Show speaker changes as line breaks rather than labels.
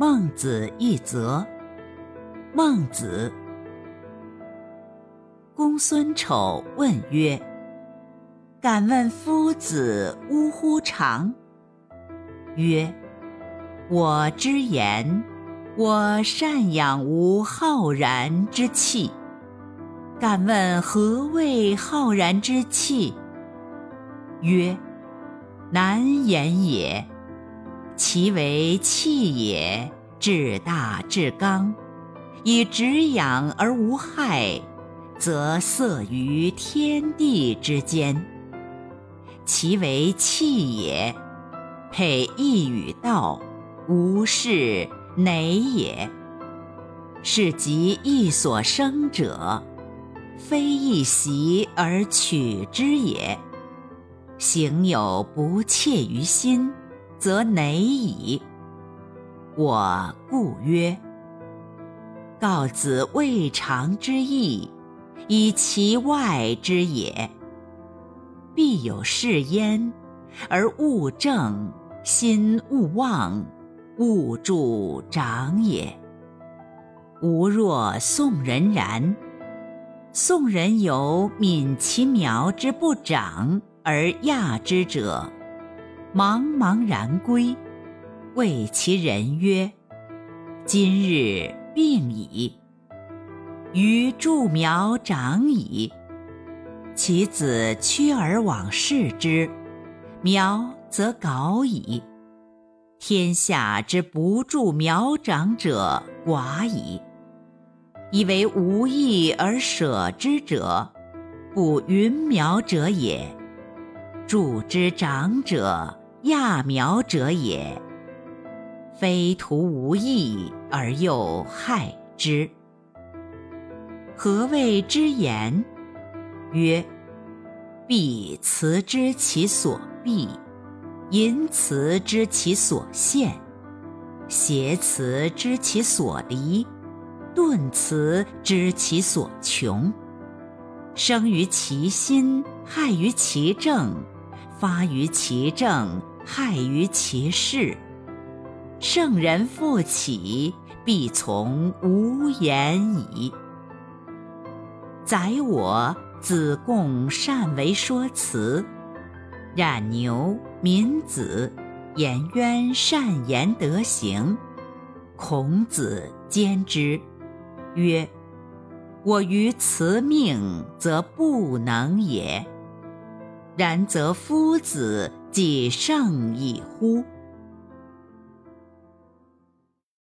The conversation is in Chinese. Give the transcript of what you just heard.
孟子一则。孟子，公孙丑问曰：“敢问夫子呜呼长？”曰：“我之言，我善养无浩然之气。敢问何谓浩然之气？”曰：“难言也。其为气也，至大至刚，以直养而无害，则塞于天地之间。其为气也，配一与道，无是馁也。是即一所生者，非一习而取之也。”行有不切于心，则馁矣。我故曰：告子未尝之意，以其外之也。必有是焉，而物正，心勿忘，物助长也。吾若宋人然，宋人有泯其苗之不长。而亚之者，茫茫然归，谓其人曰：“今日病矣。”余助苗长矣。其子趋而往视之，苗则槁矣。天下之不助苗长者寡矣。以为无益而舍之者，不云苗者也。助之长者，揠苗者也。非徒无益而又害之。何谓之言？曰：必辞之其所敝，淫辞之其所陷，邪辞之其所离，遁辞之其所穷。生于其心，害于其政。发于其政，害于其事。圣人复起，必从无言矣。宰我子贡善为说辞，冉牛、闵子、颜渊善言德行。孔子兼之，曰：“我于辞命，则不能也。”然则夫子既胜矣乎？